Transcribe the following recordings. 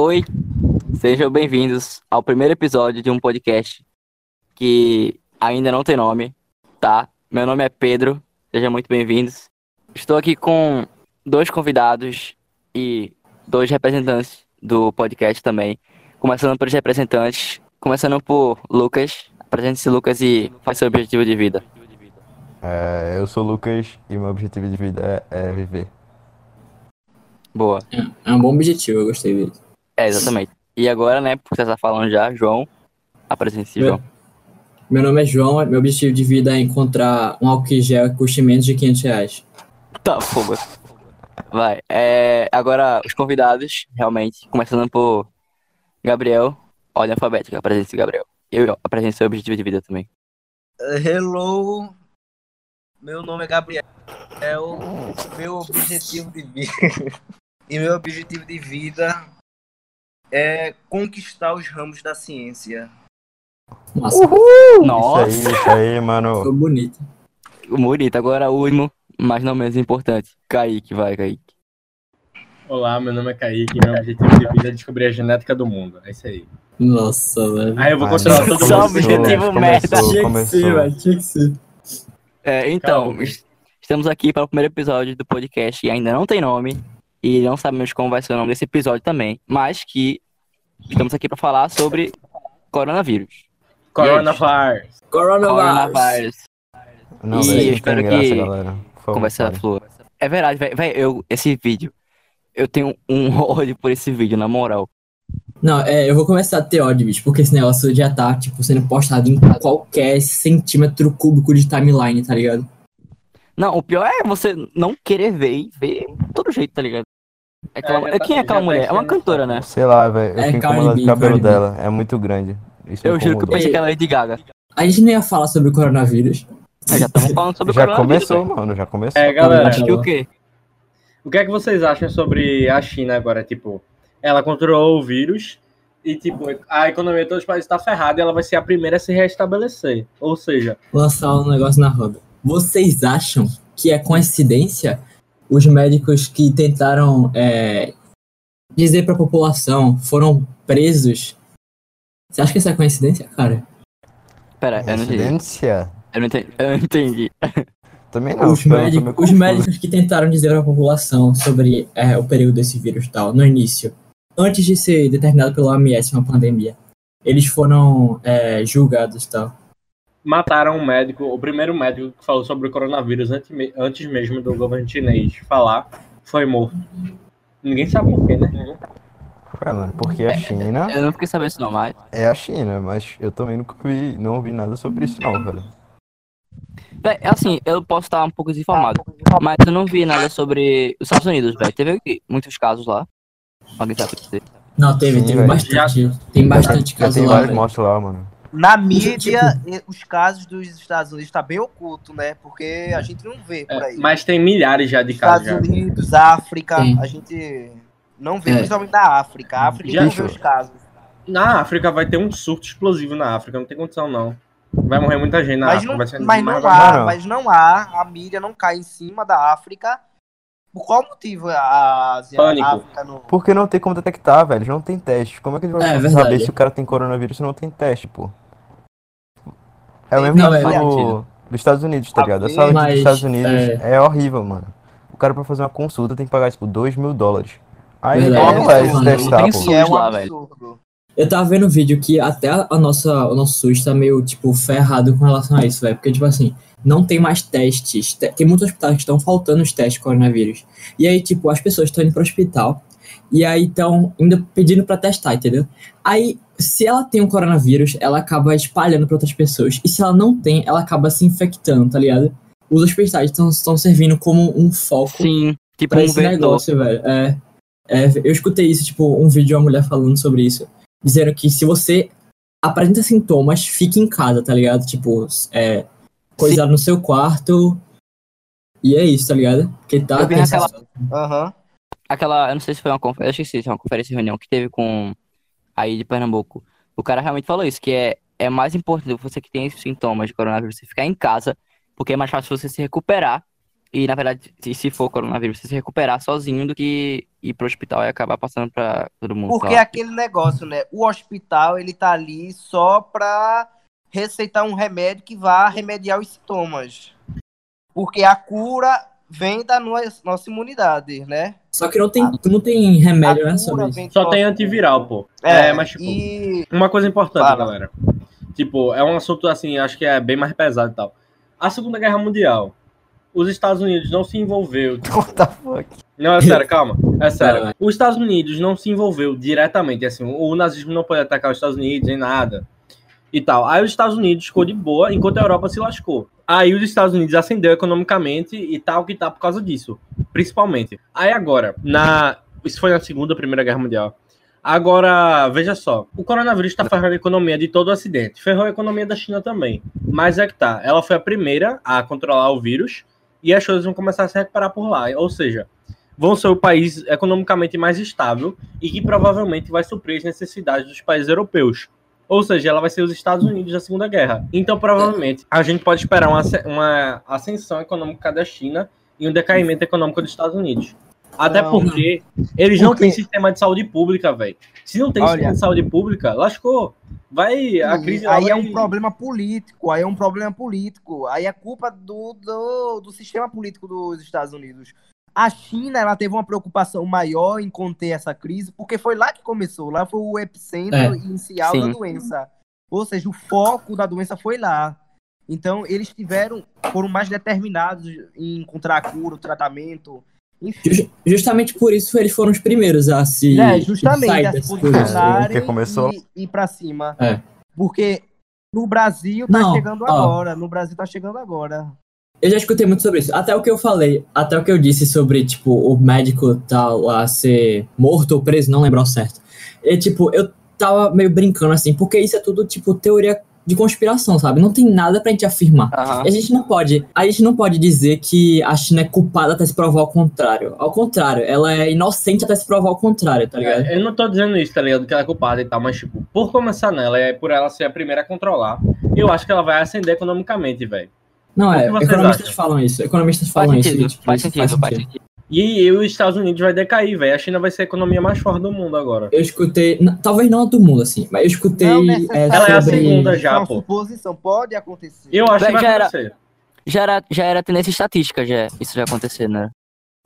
Oi, sejam bem-vindos ao primeiro episódio de um podcast que ainda não tem nome, tá? Meu nome é Pedro, sejam muito bem-vindos. Estou aqui com dois convidados e dois representantes do podcast também. Começando pelos representantes, começando por Lucas. Apresente-se, Lucas, e faz seu objetivo de vida. É, eu sou o Lucas e meu objetivo de vida é, é viver. Boa. É, é um bom objetivo, eu gostei disso. É, exatamente. E agora, né, porque você tá falando já, João, apresente-se, João. Meu nome é João, meu objetivo de vida é encontrar um álcool em gel que custe menos de 500 reais. Tá, fogo. Vai. É, agora, os convidados, realmente, começando por Gabriel, ordem alfabética, apresente-se, Gabriel. Eu apresento seu objetivo de vida também. Hello, meu nome é Gabriel. Meu objetivo de vida e meu objetivo de vida é conquistar os ramos da ciência. Nossa, Nossa, Isso aí, isso aí, ficou mano. bonito. bonito. Agora, o último, mas não menos importante, Kaique, vai, Kaique. Olá, meu nome é Kaique e meu objetivo de vida é descobrir a genética do mundo. É isso aí. Nossa, velho. Aí eu vou Ah, controlar não. todo Só mundo. objetivo Começou, merda. começou, Tinha que começou. ser, velho, tinha que ser. É, então, Calma. es- estamos aqui para o primeiro episódio do podcast e ainda não tem nome. E não sabemos como vai ser o nome desse episódio também. Mas que estamos aqui para falar sobre coronavírus. Coronavirus. Coronavírus. Coronavírus. Não, E eu espero graça, que favor, Conversa flua. É verdade, velho. Eu, esse vídeo. Eu tenho um ódio por esse vídeo, na moral. Não, é, eu vou começar a ter ódio, bicho, porque esse negócio já tá, tipo, sendo postado em qualquer centímetro cúbico de timeline, tá ligado? Não, o pior é você não querer ver e ver de todo jeito, tá ligado? É aquela- É, já tá- Quem é aquela já tá mulher? É uma cantora, o né? Sei lá, velho. Eu É, fico incomodado o cabelo dela. É muito grande. Isso Eu juro que eu pensei que era Lady Gaga. A gente não ia falar sobre o coronavírus. Mas já estamos falando sobre Já coronavírus, começou, velho. mano. Já começou. É, galera, Acho que o quê? o que é que vocês acham sobre a China agora? Tipo, ela controlou o vírus e, tipo, a economia de todos os países está ferrada e ela vai ser a primeira a se restabelecer. Ou seja, Lançar um negócio na roda. Vocês acham que é coincidência os médicos que tentaram é, dizer pra população foram presos? Você acha que isso é coincidência, cara? Pera, eu não entendi. Coincidência? Eu não entendi. Eu não entendi. Também não. os, médicos, os médicos que tentaram dizer pra população sobre é, o período desse vírus e tal, no início, antes de ser determinado pela OMS uma pandemia, eles foram é, julgados e tal. Mataram um médico, o primeiro médico que falou sobre o coronavírus antes, me- antes mesmo do governo chinês falar, foi morto. Ninguém sabe por quê, né? Ué, mano, porque a China Eu não fiquei sabendo isso não, mas... é a China, mas eu também nunca vi, não ouvi nada sobre isso, não, velho. Véi, assim, eu posso estar um pouco desinformado, mas eu não vi nada sobre os Estados Unidos, velho. Teve aqui muitos casos lá. Alguém sabe dizer? Não, teve, Sim, teve velho. bastante. Tem bastante casos tem lá. vários velho. mortos lá, mano. Na mídia, e- os casos dos Estados Unidos tá bem oculto, né? Porque a gente não vê por É, aí. mas tem milhares já de casos. Estados Já. Unidos, África, Sim. a gente não vê, É. principalmente da África. A África Já não vê os casos. Na África vai ter um surto explosivo na África, não tem condição não. Vai morrer muita gente na Mas África. não, vai ser mas não há, mas não há, a mídia não cai em cima da África. Por qual motivo a Ásia, África não... Porque não tem como detectar, velho. Não tem teste. Como é que eles vão É, saber verdade. se o cara tem coronavírus se não tem teste, pô? É o mesmo Não, é do- dos Estados Unidos, tá ligado? A Mas, saúde dos Estados Unidos é- é... horrível, mano. O cara pra fazer uma consulta tem que pagar, tipo, 2 mil dólares. Aí Verdade. como vai É, se testar, pô? SUS é um lá, velho. absurdo. Eu tava vendo um vídeo que até a nossa, o nosso SUS tá meio, tipo, ferrado com relação a isso, velho. Porque, tipo assim, não tem mais testes. Te- Tem muitos hospitais que estão faltando os testes de coronavírus. E aí, tipo, as pessoas estão indo pro hospital e aí estão indo pedindo pra testar, entendeu? Aí, se ela tem um coronavírus, ela acaba espalhando pra outras pessoas. E se ela não tem, ela acaba se infectando, tá ligado? Os hospitais estão servindo como um foco Sim, tipo pra um esse vetor. negócio, velho. É, é, eu escutei isso, tipo, um vídeo de uma mulher falando sobre isso. Dizendo que se você apresenta sintomas, fique em casa, tá ligado? Tipo, é, coisar no seu quarto. E é isso, tá ligado? Porque tá. Eu vi essa- Aham. Aquela, eu não sei se foi uma conferência, eu esqueci, se foi uma conferência de reunião que teve com aí de Pernambuco. O cara realmente falou isso, que é, é mais importante você que tem esses sintomas de coronavírus você ficar em casa, porque é mais fácil você se recuperar E, na verdade, se, se for coronavírus, você se recuperar sozinho do que ir pro hospital e acabar passando pra todo mundo. Porque sei lá. aquele negócio, né? O hospital, ele tá ali só pra receitar um remédio que vá remediar os sintomas. Porque a cura vem da nossa, nossa imunidade, né? Só que não tem, não tem remédio, a né, Só tem antiviral, pô. É, É, mas tipo, e uma coisa importante, Fala. galera. Tipo, é um assunto assim, acho que é bem mais pesado e tal. A Segunda Guerra Mundial, os Estados Unidos não se envolveu. What the fuck? Não, é sério, calma. É sério. Vai. Os Estados Unidos não se envolveu diretamente, assim, o nazismo não pode atacar os Estados Unidos nem nada. E tal. Aí os Estados Unidos ficou de boa, enquanto a Europa se lascou. Aí os Estados Unidos ascendeu economicamente e tal que tá por causa disso, principalmente. Aí agora, na isso foi na Segunda, Primeira Guerra Mundial. Agora, veja só, o coronavírus está ferrando a economia de todo o Ocidente. Ferrou a economia da China também. Mas é que tá, ela foi a primeira a controlar o vírus e as coisas vão começar a se recuperar por lá. Ou seja, vão ser o país economicamente mais estável e que provavelmente vai suprir as necessidades dos países europeus. Ou seja, ela vai ser os Estados Unidos da Segunda Guerra. Então, provavelmente, a gente pode esperar uma, uma ascensão econômica da China e um decaimento econômico dos Estados Unidos. Até Não. porque eles não têm sistema de saúde pública, velho. Se não tem Olha. sistema de saúde pública, lascou. Vai, a crise aí é vai- um problema político, aí é um problema político, aí é culpa do, do, do sistema político dos Estados Unidos. A China, ela teve uma preocupação maior em conter essa crise, porque foi lá que começou, lá foi o epicentro É. inicial Sim. da doença. Ou seja, o foco da doença foi lá. Então, eles tiveram, foram mais determinados em encontrar a cura, o tratamento, enfim. Ju- Justamente por isso eles foram os primeiros a se É, justamente, sair a se posicionarem Porque começou- e ir pra cima. É. Porque no Brasil tá Não, chegando ó. agora. No Brasil tá chegando agora. Eu já escutei muito sobre isso. Até o que eu falei, até o que eu disse sobre, tipo, o médico tal a ser morto ou preso, não lembro ao certo. E, tipo, eu tava meio brincando assim, porque isso é tudo, tipo, teoria de conspiração, sabe? Não tem nada pra gente afirmar. Aham. A gente não pode, a gente não pode dizer que a China é culpada até se provar o contrário. Ao contrário, ela é inocente até se provar o contrário, tá ligado? É, eu não tô dizendo isso, tá ligado? Que ela é culpada e tal, mas, tipo, por começar nela, é por ela ser a primeira a controlar, eu acho que ela vai ascender economicamente, velho. Não, é, economistas acham? falam isso. Economistas Faz falam isso. sentido, e, tipo, faz isso sentido, faz sentido. E, e os Estados Unidos vai decair, velho. A China vai ser a economia mais forte do mundo agora. Eu escutei, talvez não a do mundo, assim, mas eu escutei Não é. Ela é a sobre... segunda já, uma pô. suposição. Pode acontecer. Eu acho que vai Já era- acontecer. Já era, já era tendência estatística, já, isso já acontecer, né?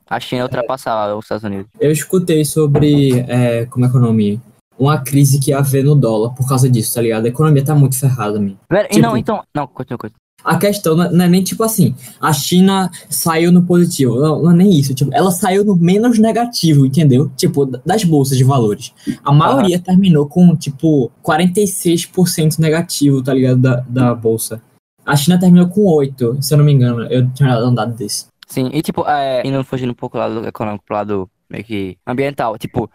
A China ultrapassar os Estados Unidos. Eu escutei sobre, é, como é que é o nome? Uma crise que ia haver no dólar por causa disso, tá ligado? A economia tá muito ferrada, e Tipo- não, então. Não, continua, continua. A questão não é- não é nem tipo assim, a China saiu no positivo. Não, não é nem isso. Tipo, ela saiu no menos negativo, entendeu? Tipo, das bolsas de valores. A maioria terminou com, tipo, 46% negativo, tá ligado? Da, da bolsa. A China terminou com 8, se eu não me engano. Eu tinha dado um dado desse. Sim, e tipo, é, indo fugindo um pouco do lado econômico, pro lado meio que ambiental. Tipo,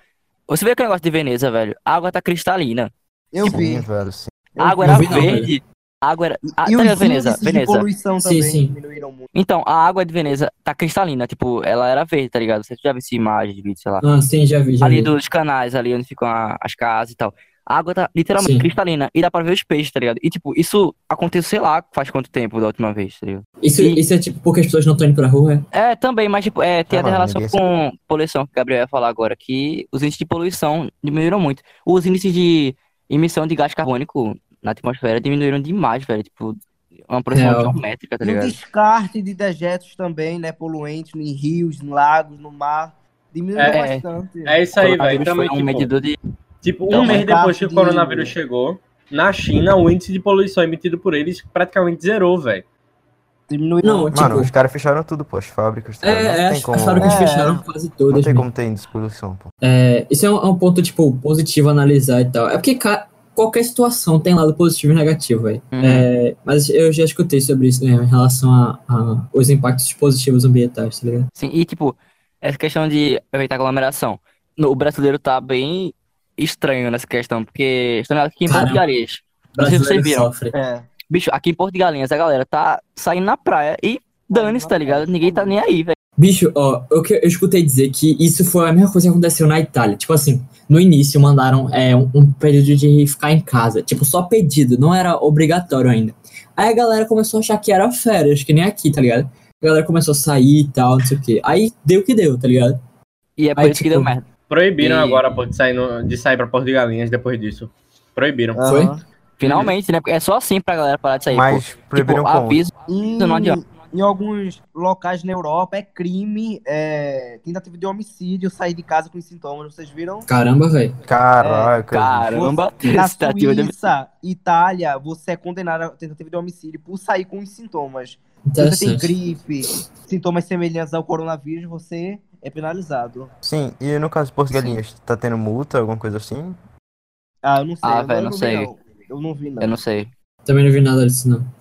você vê aquele negócio de Veneza, velho? A água tá cristalina. Eu Sim, vi. velho, sim. A água não era vi não, verde. A água era. Ah, E tá os Veneza? índices de Veneza. poluição Sim, também sim. diminuíram muito. Então, a água de Veneza tá cristalina. Tipo, ela era verde, tá ligado? Você já viu essa imagem de vídeo, sei lá. Ah, sim, já vi, já ali vi. dos canais, ali onde ficam a- as casas e tal. A água tá literalmente Sim. cristalina. E dá pra ver os peixes, tá ligado? E tipo, isso aconteceu, sei lá, faz quanto tempo da última vez, tá ligado? Isso, E- isso é tipo porque as pessoas não estão indo pra rua, é? É, também, mas tipo, é, tem Ah, até relação com poluição, que o Gabriel ia falar agora, que os índices de poluição diminuíram muito. Os índices de emissão de gás carbônico na atmosfera diminuíram demais, velho. Tipo, uma progressão Real. geométrica, tá E o ligado? descarte de dejetos também, né? Poluentes em rios, em lagos, no mar. Diminuiu É, bastante. É isso aí, velho. Também, foi um tipo, medidor de. tipo, um Então, mês depois que o de- coronavírus chegou, na China, o índice de poluição emitido por eles praticamente zerou, velho. Diminuiu. Não, Mano, tipo... os caras fecharam tudo, pô, as fábricas. tá ligado? É, é, não as, tem como, as fábricas É. fecharam quase não todas. tem né? como ter despoluição, pô. É, isso é um, é um ponto, tipo, positivo a analisar e tal. É porque ca- qualquer situação tem lado positivo e negativo, velho. Uhum. É, mas eu já escutei sobre isso, né, em relação a, a os impactos positivos ambientais, tá ligado? Sim, e tipo, essa questão de evitar aglomeração. No- O brasileiro tá bem estranho nessa questão, porque estão aqui em Porto de. Galinhas. Não sei se vocês viram. sofre. É. Bicho, aqui em Porto de Galinhas a galera tá saindo na praia e dane-se, tá ligado? Ninguém tá nem aí, velho. Bicho, ó, o que eu escutei dizer que isso foi a mesma coisa que aconteceu na Itália. Tipo assim, no início mandaram é, um, um período de ficar em casa. Tipo, só pedido, não era obrigatório ainda. Aí a galera começou a achar que era férias, que nem aqui, tá ligado? A galera começou a sair e tal, não sei o quê. Aí deu o que deu, tá ligado? E é por Aí, isso que tipo, deu merda. Proibiram E- agora, pô, de sair, no- de sair pra Porto de Galinhas depois disso. Proibiram. Foi? Aham. Finalmente, né? Porque é só assim pra galera parar de sair. Mas pô. proibiram tipo, como? aviso. Em, Não adianta. Em alguns locais na Europa é crime, é, tentativa de homicídio, sair de casa com sintomas, vocês viram? Caramba, velho. Caraca. Caramba, Na tentativa de Suíça, Itália, você é condenado a tentativa de homicídio por sair com os sintomas. Se você tem gripe, sintomas semelhantes ao coronavírus, você é penalizado. Sim, e no caso de Porto de Galinhas, tá tendo multa, alguma coisa assim? Ah, eu não sei. Ah, velho, não vi, sei. não. Eu não vi, não. Eu não sei. Também não vi nada disso, não.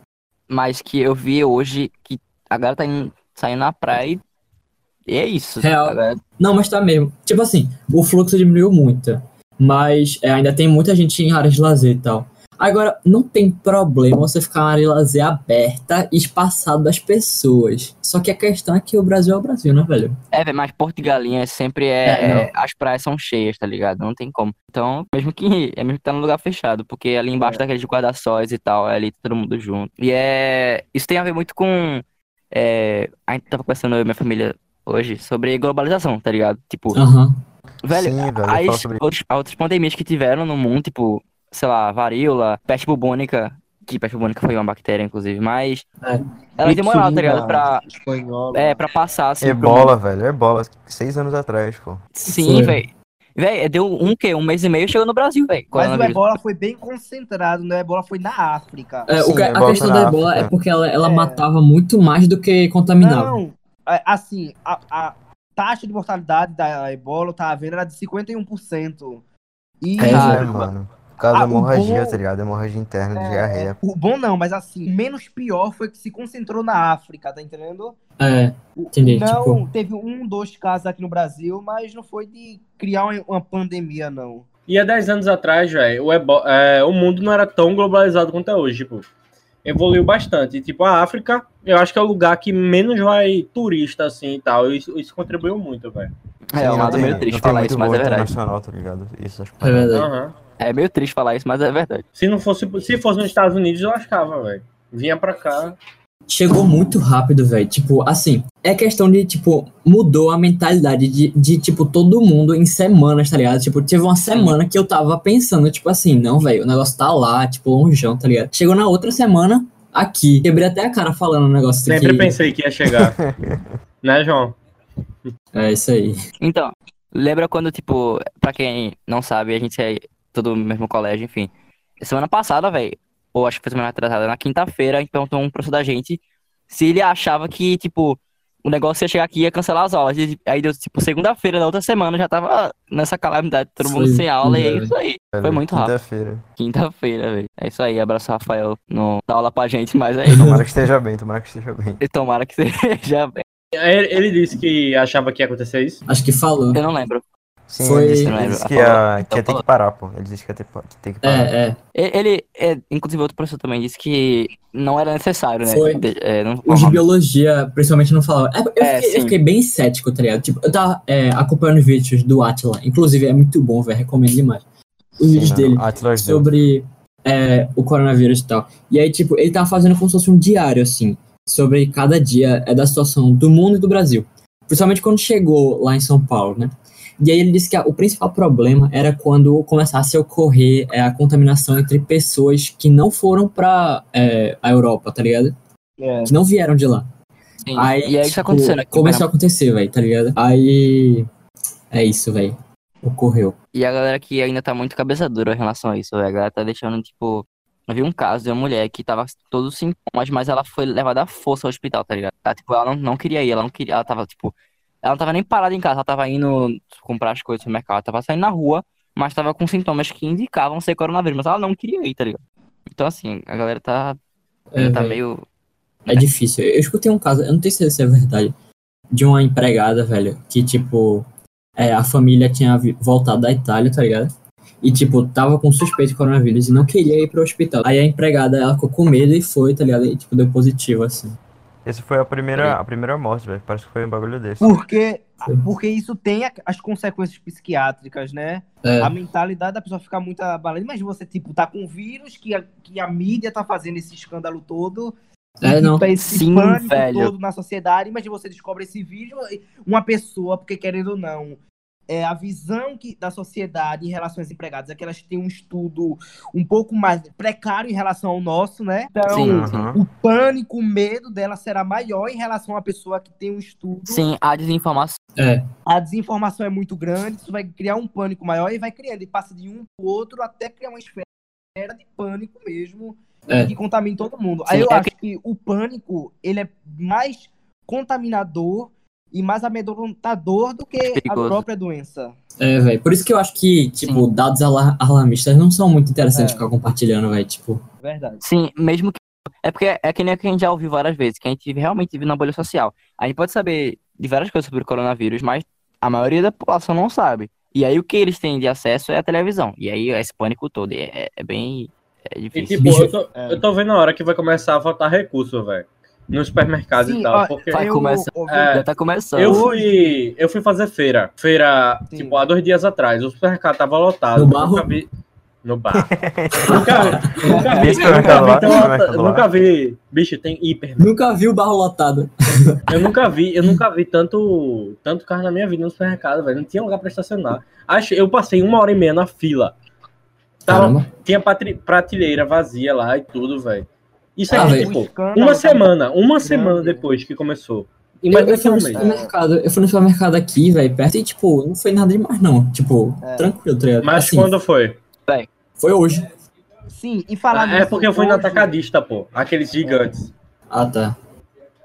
Mas que eu vi hoje que a galera tá indo, saindo na praia e é isso. Real. Galera- Não, mas tá mesmo. Tipo assim, o fluxo diminuiu muito. Mas é, ainda tem muita gente em áreas de lazer e tal. Agora, não tem problema você ficar uma área de lazer aberta e espaçado das pessoas. Só que a questão é que o Brasil é o Brasil, né, velho? É, velho, mas Porto de Galinhas sempre é, É, é- As praias são cheias, tá ligado? Não tem como. Então, mesmo que. É mesmo que tá num lugar fechado, porque ali embaixo É. daqueles guarda-sóis e tal, é ali todo mundo junto. E é. Isso tem a ver muito com. É, a gente tava conversando eu e minha família hoje sobre globalização, tá ligado? Tipo, Aham. velho, Sim, velho, as sobre outras, outras pandemias que tiveram no mundo, tipo, sei lá, varíola, peste bubônica, que peste bubônica foi uma bactéria, inclusive, mas É. elas demoraram, tá ligado? Pra, espanhola. é, pra passar, assim, pro Ebola, velho, ebola. Seis anos atrás, pô. Sim, velho. Véi, deu um quê? Um mês e meio chegou no Brasil, velho. Mas o ebola foi bem concentrado, né? O ebola foi na África. É, o Sim, que- a questão da ebola é África. porque ela, ela É. matava muito mais do que contaminava. Não, é, assim, a, a taxa de mortalidade da ebola, eu tava vendo, era de 51%. E É, É, Caramba. mano. Por causa Ah, da hemorragia, bom- tá ligado? Hemorragia interna de É, diarreia. o bom não, mas assim, o menos pior foi que se concentrou na África, tá entendendo? É, Entendi, Não, tipo- teve um, dois casos aqui no Brasil, mas não foi de criar uma, pandemia, não. E há 10 anos atrás, velho, o, ebo- é, o mundo não era tão globalizado quanto é hoje, tipo. Evoluiu bastante. Tipo, a África, eu acho que é o lugar que menos vai turista, assim, e tal. Isso, isso contribuiu muito, velho. É, Sim, um lado meio triste falar isso, mas é verdade. internacional, tá ligado? Isso acho que é verdade. Aham. É meio triste falar isso, mas é verdade. Se não fosse, se fosse nos Estados Unidos, eu lascava, velho. Vinha pra cá. Chegou muito rápido, velho. Tipo, assim, é questão de, tipo, mudou a mentalidade de, de, tipo, todo mundo em semanas, tá ligado? Tipo, teve uma semana que eu tava pensando, tipo assim, não, velho, o negócio tá lá, tipo, longeão, tá ligado? Chegou na outra semana, aqui. Quebrei até a cara falando o negócio Sempre que... pensei que ia chegar. né, João? É isso aí. Então, lembra quando, tipo, pra quem não sabe, a gente é todo no mesmo colégio, enfim. Semana passada, velho, ou acho que foi semana atrasada, na quinta-feira, a gente perguntou um professor da gente se ele achava que, tipo, o negócio ia chegar aqui e ia cancelar as aulas. E aí deu, tipo, segunda-feira da outra semana já tava nessa calamidade, todo mundo Foi sem aula, e é tudo, isso aí. velho. Foi muito rápido. Quinta-feira. Quinta-feira, velho. É isso aí, abraço Rafael, não dá aula pra gente, mas é isso. Tomara que esteja bem, tomara que esteja bem. E tomara que seja bem. Ele, ele disse que achava que ia acontecer isso. Acho que falou. Eu não lembro. Sim, Foi- ele disse, ele disse que, ia, que ia ter que parar, pô. Ele disse que ia ter que, ter que parar. É, é. Ele, é, inclusive outro professor também disse que não era necessário, né? Foi. De- é, não, Os de biologia, principalmente, não falavam. É, eu, É, fiquei, eu fiquei bem cético, tá ligado? Tipo, eu tava é, acompanhando os vídeos do Atila. Inclusive, é muito bom, velho. Recomendo demais. Os vídeos dele Atlas deu. sobre é, o coronavírus e tal. E aí, tipo, ele tava fazendo como se fosse um diário, assim, sobre cada dia é, da situação do mundo e do Brasil. Principalmente quando chegou lá em São Paulo, né? E aí ele disse que a- o principal problema era quando começasse a ocorrer é, a contaminação entre pessoas que não foram pra é, a Europa, tá ligado? É. Que não vieram de lá. Sim. Aí, e aí isso tipo, tá acontecendo aqui. Começou a acontecer, velho, tá ligado? Aí. É isso, velho. Ocorreu. E a galera que ainda tá muito cabeça dura em relação a isso, velho. A galera tá deixando, tipo. Eu vi um caso de uma mulher que tava todos os sintomas, mas ela foi levada à força ao hospital, tá ligado? Tá, tipo, ela não, não queria ir, ela não queria. Ela tava, tipo. Ela não tava nem parada em casa, ela tava indo comprar as coisas no mercado, ela tava saindo na rua, mas tava com sintomas que indicavam ser coronavírus, mas ela não queria ir, tá ligado? Então, assim, a galera tá. É, tá meio. É difícil. Eu escutei um caso, eu não sei se é verdade, de uma empregada, velho, que, tipo, é, a família tinha voltado da Itália, tá ligado? E, tipo, tava com suspeito de coronavírus e não queria ir pro hospital. Aí a empregada, ela ficou com medo e foi, tá ligado? E, tipo, deu positivo, assim. Essa foi a primeira, a primeira morte, velho. Parece que foi um bagulho desse. Porque, porque isso tem as consequências psiquiátricas, né? É, A mentalidade da pessoa fica muito abalada. Mas você, tipo, tá com vírus, que a, que a mídia tá fazendo esse escândalo todo, É, não. Tipo, esse Sim, pânico velho. todo na sociedade, mas você descobre esse vídeo, uma pessoa, porque querendo ou não, é a visão que, da sociedade em relação às empregadas é que elas têm um estudo um pouco mais precário em relação ao nosso, né? Então, Sim, Aham. o pânico, o medo dela será maior em relação a uma pessoa que tem um estudo. Sim, a desinformação. É. A desinformação é muito grande, isso vai criar um pânico maior e vai criando, e passa de um pro outro até criar uma esfera de pânico mesmo, É. que contamina todo mundo. Sim, Aí eu é acho que o pânico, ele é mais contaminador e mais amedrontador do que a Perigoso. própria doença. É, velho. Por isso que eu acho que, tipo, dados alar- alarmistas não são muito interessantes É. ficar compartilhando, velho. Tipo, Verdade. Sim, mesmo que. É porque é que nem o que a gente já ouviu várias vezes, que a gente realmente vive na bolha social. A gente pode saber de várias coisas sobre o coronavírus, mas a maioria da população não sabe. E aí o que eles têm de acesso é a televisão. E aí esse pânico todo. E é, é bem. É E difícil. tipo, Bicho, eu tô, é. eu tô vendo a hora que vai começar a faltar recurso, velho. No supermercado Sim, e tal. ó, Porque Vai eu- começar- É. Já tá começando. eu fui. Eu fui fazer feira. Feira, Sim. tipo, há dois dias atrás. O supermercado tava lotado. No eu barro? Nunca vi. No bar. nunca, nunca vi. Nunca vi, tão nunca vi. Bicho, tem hiper. nunca vi o barro lotado. Eu nunca vi, eu nunca vi tanto, tanto carro na minha vida no supermercado, velho. Não tinha lugar pra estacionar. Acho, eu passei uma hora e meia na fila. Tava, Caramba. tinha prateleira vazia lá e tudo, velho. Isso Ah, aí, velho. tipo, uma tá semana, uma grande. semana depois que começou. Eu, eu, fui no supermercado, eu fui no supermercado aqui, velho, perto, e, tipo, não foi nada demais, não. Tipo, É. tranquilo, tá ligado? Mas Assim, quando foi? Foi hoje. Sim, e falar é nisso, porque eu fui no hoje- atacadista, pô. Aqueles gigantes. Ah, tá.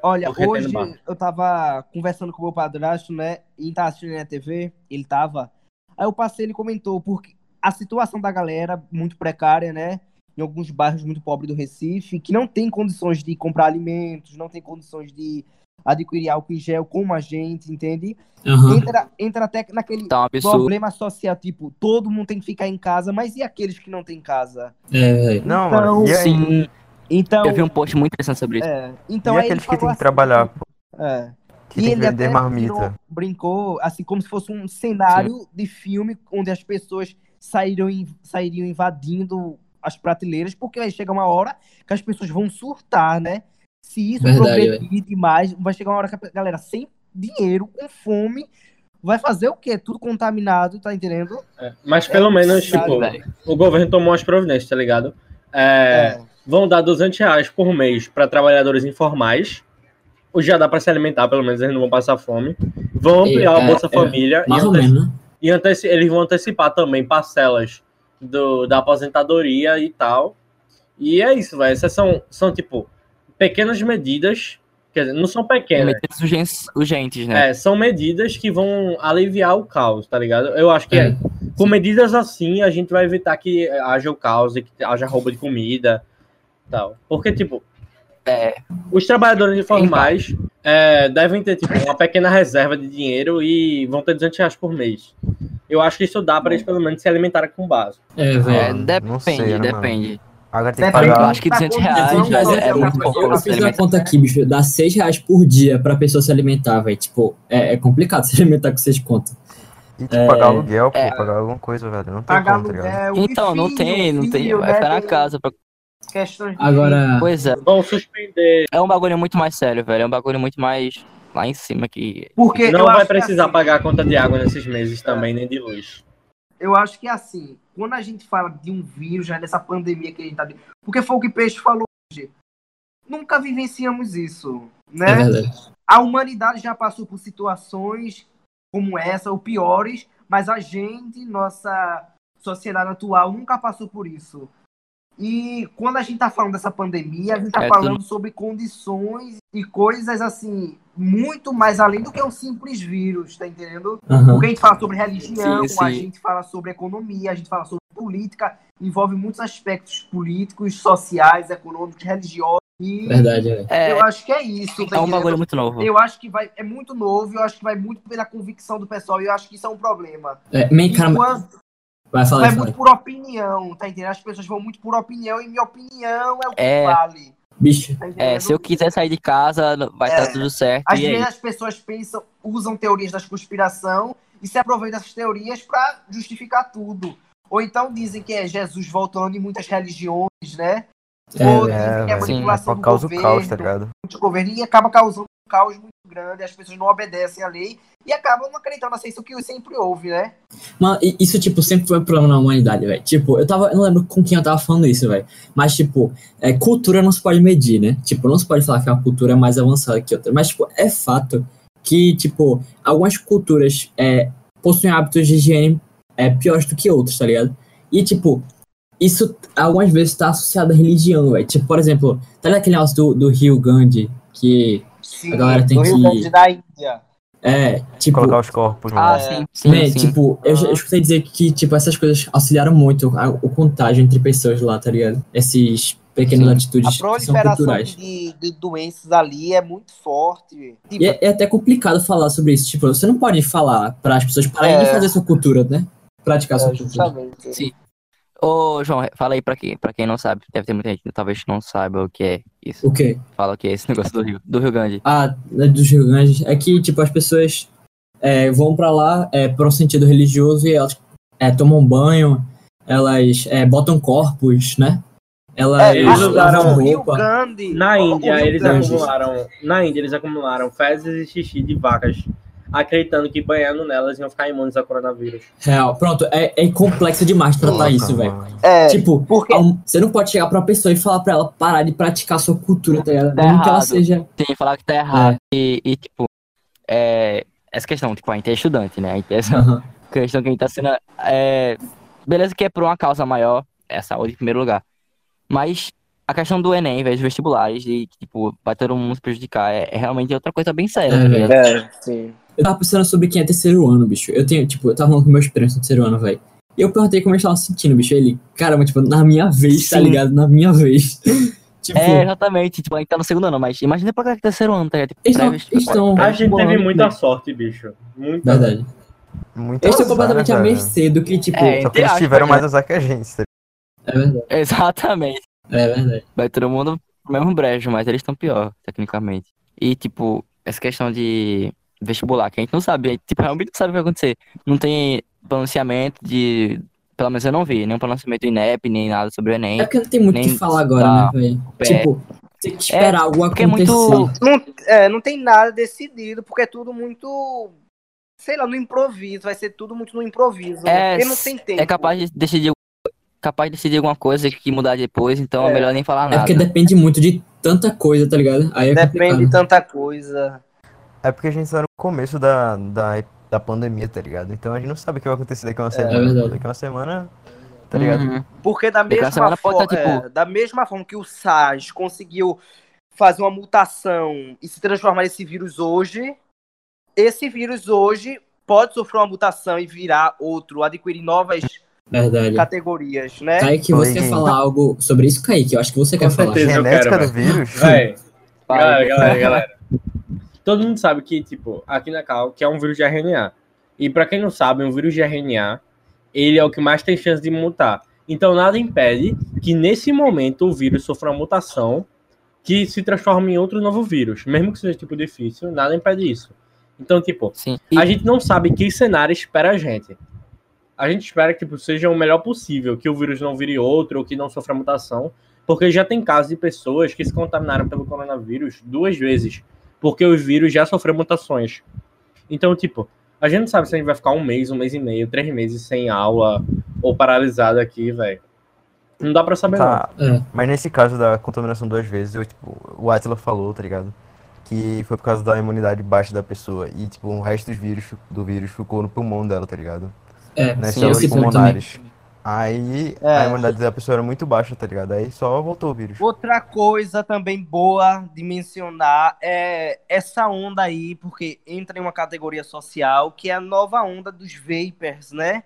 Olha, Porque hoje eu tava conversando com o meu padrasto, né? E tava assistindo na TV, ele tava. Aí eu passei, ele comentou, porque a situação da galera muito precária, né? Em alguns bairros muito pobres do Recife, que não tem condições de comprar alimentos, não tem condições de adquirir álcool em gel como a gente, entende? Aham. Entra, entra até naquele Tá um problema social, tipo, todo mundo tem que ficar em casa, mas e aqueles que não têm casa? É, velho. Não, Então. E? Sim, Então, eu vi um post muito interessante sobre isso. é, então e aqueles que falou tem que assim, trabalhar, pô, É. que E tem que ele vender até marmita. tirou- brincou, assim, como se fosse um cenário de filme onde as pessoas saíram, sairiam invadindo as prateleiras, porque vai chegar uma hora que as pessoas vão surtar, né? Se isso progredir demais, vai chegar uma hora que a galera sem dinheiro, com fome, vai fazer o quê? Tudo contaminado, tá entendendo? É, Mas pelo menos, verdade, tipo, velho. o governo tomou as providências, tá ligado? É, Vão dar 200 reais por mês para trabalhadores informais. Ou já dá para se alimentar, pelo menos eles não vão passar fome. Vão ampliar É, a Bolsa é, Família. Mais e ou anteci- menos, né? E anteci- eles vão antecipar também parcelas do, da aposentadoria e tal. E é isso, velho. Essas são, são, tipo, pequenas medidas. Quer dizer, não são pequenas. Medidas urgentes, urgentes, né? É, são medidas que vão aliviar o caos, tá ligado? Eu acho que É. com medidas assim a gente vai evitar que haja o caos e que haja roubo de comida tal. Porque, tipo, É. os trabalhadores informais é, devem ter tipo, uma pequena reserva de dinheiro e vão ter 200 reais por mês. Eu acho que isso dá para eles pelo menos se alimentarem com base. É, É, velho. não depende, sei, né, mano? depende. Agora tem que Depende. Eu pagar. acho que Tá 200 com reais é, né? é muito pouco Eu fiz se a alimentar. conta aqui, bicho. Dá 6 reais por dia pra pessoa se alimentar, velho. Tipo, é, é complicado se alimentar com 6 contas. E tem que pagar aluguel, pô, É. pagar alguma coisa, velho. Não tem Pagar como, tá aluguel, Então, não tem, não tem. Vai né? ficar na Tem casa. Pra... Questões de Agora, Pois é. Vão suspender. É um bagulho muito mais sério, velho. É um bagulho muito mais lá em cima que. Porque Não eu vai acho que precisar assim, pagar a conta de água nesses meses também, nem de luz. Eu acho que assim, quando a gente fala de um vírus, já dessa pandemia que a gente tá. Porque foi o que Peixe falou hoje. Nunca vivenciamos isso, né? é verdade. A humanidade já passou por situações como essa, ou piores, mas a gente, nossa sociedade atual, nunca passou por isso. E quando a gente tá falando dessa pandemia, a gente tá É, falando sobre condições e coisas assim, muito mais além do que um simples vírus, tá entendendo? Aham. Porque a gente fala sobre religião, Sim, a sim. gente fala sobre economia, a gente fala sobre política, envolve muitos aspectos políticos, sociais, econômicos, religiosos. E Verdade, velho. É, eu acho que é isso. tá é um bagulho muito novo. Eu acho que vai, é muito novo, eu acho que vai muito pela convicção do pessoal, e eu acho que isso é um problema. É, Enquanto vai falar vai isso. muito por opinião, tá entendendo? As pessoas vão muito por opinião, e minha opinião é o que É. vale. Bicho, Tá É, se eu quiser sair de casa, vai É. estar tudo certo. Às E aí? vezes as pessoas pensam, usam teorias da conspiração e se aproveitam dessas teorias para justificar tudo. Ou então dizem que é Jesus voltando em muitas religiões, né? Ou É, dizem que é. Sim, manipulação Só do causa o governo, caos, tá ligado? do governo, e acaba causando caos muito grande, as pessoas não obedecem à lei e acabam não acreditando na ciência, o que sempre houve, né? Mano, isso, tipo, sempre foi um problema na humanidade, velho. Tipo, eu tava. Eu não lembro com quem eu tava falando isso, velho. Mas, tipo, é, cultura não se pode medir, né? Tipo, não se pode falar que uma cultura é mais avançada que outra. Mas, tipo, é fato que, tipo, algumas culturas é, possuem hábitos de higiene é, piores do que outras, tá ligado? E, tipo, isso algumas vezes tá associado à religião, velho. Tipo, por exemplo, tá ligado aquele negócio do, do Rio Grande, que Sim, A galera tem que- da Índia. é, tipo. Colocar os corpos, Ah, sim, sim, Né, sim. tipo, eu, eu escutei dizer que, tipo, essas coisas auxiliaram muito a- o contágio entre pessoas lá, tá ligado? Esses pequenas Sim. atitudes A que são proliferação culturais. de, de doenças ali é muito forte. Tipo, E é, é até complicado falar sobre isso. Tipo, você não pode falar para as pessoas pararem de É. fazer sua cultura, né? Praticar sua é, cultura. justamente. Sim. Ô, João, fala aí pra quem, pra quem não sabe. Deve ter muita gente que talvez não saiba o que é isso. O quê? Fala o que é esse negócio do Rio, do Rio Grande. Ah, né, dos Rio Grandes. É que, tipo, as pessoas é, vão pra lá é, por um sentido religioso e elas é, tomam banho, elas é, botam corpos, né? Elas É, eles usaram roupa. Grande. Na Índia, eles Grande- acumularam. Na Índia, eles acumularam fezes e xixi de vacas, acreditando que banhando nelas iam ficar imunes ao coronavírus. Real. Pronto, é, é complexo demais tratar isso, velho. É, Tipo, porque Você não pode chegar pra pessoa e falar pra ela parar de praticar sua cultura, tá ligado? Tá Mesmo que ela errado. seja. Tem falar que tá errado. E, e, tipo, é, essa questão, tipo, a gente é estudante, né? A gente- essa Aham. questão que a gente tá sendo. É, beleza que é por uma causa maior, é a saúde em primeiro lugar. Mas a questão do Enem, velho, dos vestibulares, e que, tipo, vai todo mundo se prejudicar, é, é realmente outra coisa bem séria, É, tá ligado? É, sim. Eu tava pensando sobre quem é terceiro ano, bicho. Eu tenho, tipo, eu tava falando com meus parentes no terceiro ano, velho. E eu perguntei como eles estavam se sentindo, bicho. Ele, caramba, tipo, na minha vez, tá Sim. ligado? Na minha vez. tipo, É, exatamente. Tipo, a gente tá no segundo ano, mas imagina pra galera que tá terceiro ano, tá ligado? Tipo, estão. Estão. A gente teve bolando, muita né? sorte, bicho. Muita. Verdade. Muito Eles estão completamente à velho. mercê do que, tipo. É, Só que eles tiveram aspas, mais né? azar que a gente, tá É verdade. Exatamente. É verdade. Vai todo mundo no mesmo brejo, mas eles estão pior, tecnicamente. E, tipo, essa questão de vestibular, que a gente não sabe, a gente, tipo, realmente não sabe o que vai acontecer. Não tem pronunciamento de. Pelo menos eu não vi, nenhum pronunciamento do INEP, nem nada sobre o Enem. É porque não tem muito o que falar agora, dá né, velho? Tipo, tem que esperar algo porque é acontecer. muito- Não, é, não tem nada decidido, porque é tudo muito. Sei lá, no improviso. Vai ser tudo muito no improviso. É, porque não tem tempo. É capaz de decidir. Capaz de decidir alguma coisa que mudar depois, então é, É. melhor nem falar É nada. porque depende muito de tanta coisa, tá ligado? Aí é Depende de complicado. tanta coisa. É porque a gente tá no começo da, da, da pandemia, tá ligado? Então a gente não sabe o que vai acontecer daqui a uma semana. verdade. Daqui a uma semana, tá ligado? Uhum. Porque da mesma, forma, tá, tipo- da mesma forma que o SARS conseguiu fazer uma mutação e se transformar nesse vírus hoje, esse vírus hoje pode sofrer uma mutação e virar outro, adquirir novas Verdade. categorias, né? Kaique, você quer falar algo sobre isso, Kaique? Eu acho que você Com quer falar. certeza. eu Genética quero, do vírus? Vai. galera, galera, galera. Todo mundo sabe que, tipo, aqui na Cal, que é um vírus de RNA. E pra quem não sabe, um vírus de RNA, ele é o que mais tem chance de mutar. Então nada impede que nesse momento o vírus sofra uma mutação que se transforma em outro novo vírus. Mesmo que seja tipo difícil, nada impede isso. Então, tipo, Sim. A gente não sabe que cenário espera a gente. A gente espera que tipo, seja o melhor possível, que o vírus não vire outro ou que não sofra mutação, porque já tem casos de pessoas que se contaminaram pelo coronavírus duas vezes, porque o vírus já sofreu mutações. Então, tipo, a gente não sabe se a gente vai ficar um mês, um mês e meio, três meses sem aula ou paralisado aqui, velho. Não dá pra saber, Tá, É. mas nesse caso da contaminação duas vezes, eu, tipo, o Atila falou, tá ligado? Que foi por causa da imunidade baixa da pessoa. E, tipo, o resto dos vírus, do vírus ficou no pulmão dela, tá ligado? É, Nas Sim, células eu sei também. Aí É. a imunidade da pessoa era muito baixa, tá ligado? Aí só voltou o vírus. Outra coisa também boa de mencionar é essa onda aí, porque entra em uma categoria social, que é a nova onda dos vapers, né?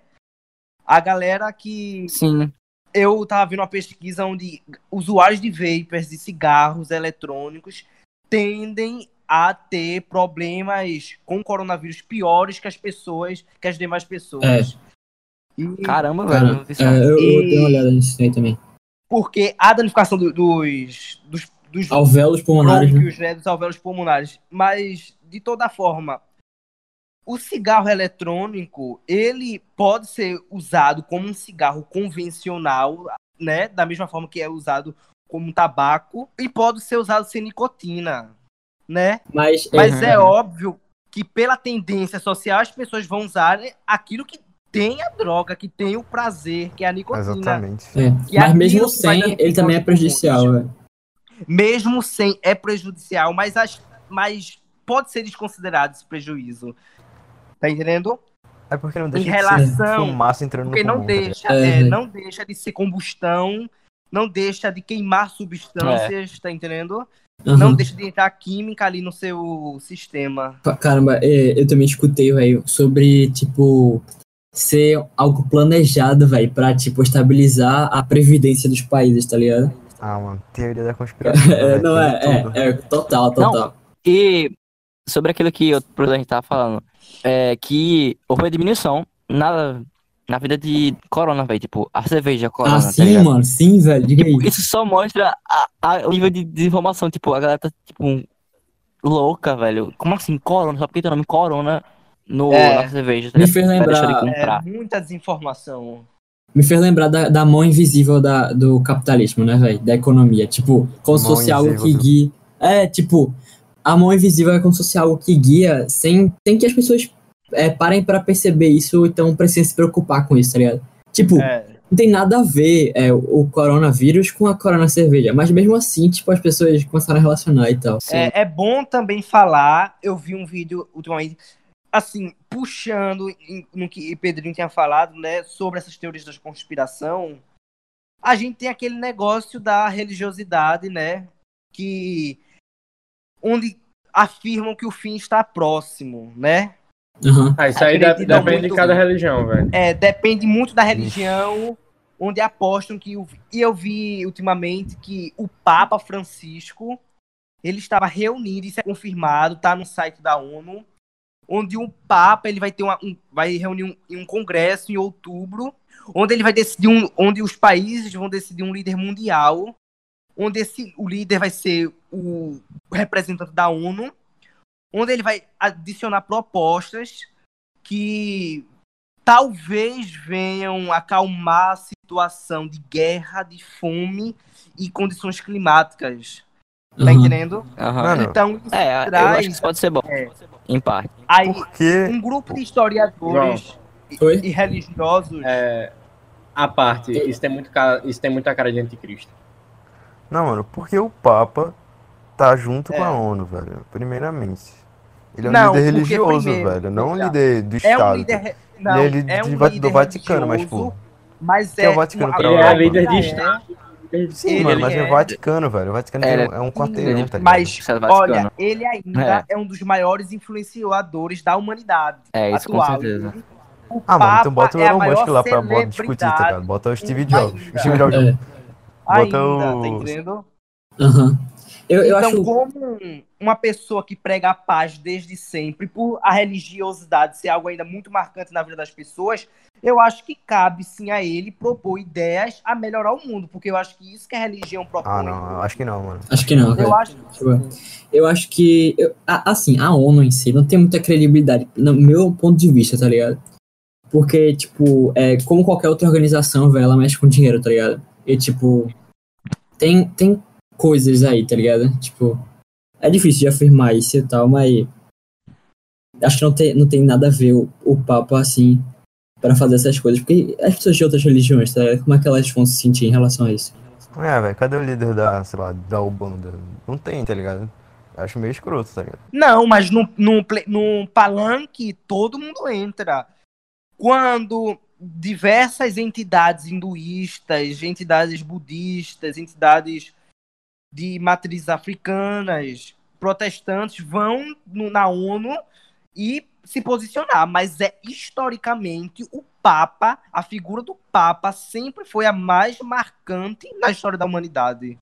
A galera que sim. eu tava vendo uma pesquisa onde usuários de vapers e cigarros eletrônicos tendem a ter problemas com coronavírus piores que as pessoas, que as demais pessoas. E Caramba, Cara, velho. isso é, eu, eu E- dei uma olhada nisso aí também. porque a danificação do- dos, dos, dos Alvéolos pulmonares, né? brônquios, né, dos alvéolos pulmonares. Mas, de toda forma, o cigarro eletrônico, ele pode ser usado como um cigarro convencional, né? Da mesma forma que é usado como tabaco e pode ser usado sem nicotina, né? Mas, Mas Uhum. é óbvio que pela tendência social as pessoas vão usar aquilo que tem a droga, que tem o prazer, que é a nicotina. Exatamente. é, que mas mesmo sem, ele também é prejudicial, velho. Mesmo sem é prejudicial, mas, as, mas pode ser desconsiderado esse prejuízo. Tá entendendo? É porque não Em deixa de relação- ser fumaça entrando Porque no não pulmão, tá deixa, É, é, não deixa de ser combustão, não deixa de queimar substâncias, tá entendendo? Aham. Não deixa de entrar química ali no seu sistema. Caramba, é, eu também escutei, velho, sobre, tipo, ser algo planejado, velho, pra, tipo, estabilizar a previdência dos países, tá ligado? Ah, mano, teoria da conspiração. É, velho, não tem é, é, é, total, total. E sobre aquilo que o presidente tava falando, é que houve uma diminuição na, na vida de corona, velho. Tipo, a cerveja corona, ah, tá sim, ligado? mano, sim, velho, diga aí. Tipo, isso só mostra a- a- o nível de desinformação. Tipo, a galera tá, tipo, louca, velho. Como assim, corona? Só porque tem o nome corona no, É. na cerveja, Me ligado? fez lembrar, É muita desinformação. me fez lembrar da, da mão invisível da, do capitalismo, né, velho, da economia. Tipo, como se Mão fosse algo que guia... É, tipo, a mão invisível é como se fosse algo que guia sem, sem que as pessoas é, parem pra perceber isso, então precisam se preocupar com isso, tá ligado? Tipo, É. não tem nada a ver é, o coronavírus com a corona cerveja, mas mesmo assim, tipo, as pessoas começaram a relacionar e tal. É, é bom também falar. Eu vi um vídeo ultimamente, assim, puxando em- no que Pedrinho tinha falado, né, sobre essas teorias da conspiração. A gente tem aquele negócio da religiosidade, né, que onde afirmam que o fim está próximo, né? Aham. Ah, isso aí depende muito- de cada religião, velho. É, depende muito da religião, onde apostam que. o- E eu vi ultimamente que o Papa Francisco ele estava reunido, isso é confirmado, tá no site da ONU, onde o Papa ele vai ter uma, um, vai reunir um, um congresso em outubro, onde ele vai decidir um, onde os países vão decidir um líder mundial, onde esse o líder vai ser o representante da ONU, onde ele vai adicionar propostas que talvez venham acalmar a situação de guerra, de fome e condições climáticas. Tá aham. entendendo? Aham. Mano, Então, É, eu traz- acho que isso pode ser bom. É. Em parte. aí Porque. um grupo de historiadores Oi? e religiosos. É, a parte, isso tem, muito isso tem muita cara de anticristo. Não, mano, porque o Papa tá junto com É. a ONU, velho. Primeiramente. Ele é um Não, líder religioso, primeiro, velho. Não um líder do É Estado. um líder. Não, Ele é líder é um de Va- do líder Vaticano, mas, pô, Mas é, é o Vaticano uma- pra Ele é Europa. líder de É. Estado. Sim, Ele mano, mas é é- Vaticano, velho. O Vaticano É, um- é um quarteirão, tá ligado? Mas, é olha, ele ainda é. um dos maiores influenciadores da humanidade É, isso com atual. certeza. O Ah, mano, então bota o é Elon Musk lá pra bota discutir, tá ligado? Bota o Steve ainda. Jobs. Steve Jobs. É, Bota ainda, o- tá entendendo? aham. Eu, eu então, acho. como uma pessoa que prega a paz desde sempre, por a religiosidade ser algo ainda muito marcante na vida das pessoas, eu acho que cabe sim a ele propor ideias a melhorar o mundo, porque eu acho que isso que a religião propõe. Ah, não, eu acho que não, mano. Acho que não, velho. Eu acho Eu acho que. eu- assim, a ONU em si não tem muita credibilidade, no meu ponto de vista, tá ligado? Porque, tipo, é, como qualquer outra organização, velho, ela mexe com dinheiro, tá ligado? E, tipo, tem, tem coisas aí, tá ligado? Tipo, é difícil de afirmar isso e tal, mas. Acho que não tem, não tem nada a ver o, o Papa, assim, pra fazer essas coisas. Porque as pessoas de outras religiões, tá? Como é que elas vão se sentir em relação a isso? É, velho, cadê o líder da, sei lá, da Ubanda? Não tem, tá ligado? Acho meio escroto, tá ligado? Não, mas no, no, ple- no palanque todo mundo entra. Quando diversas entidades hinduístas, entidades budistas, entidades de matrizes africanas, protestantes vão no- na ONU e se posicionar, mas é historicamente o Papa, a figura do Papa sempre foi a mais marcante na história da humanidade,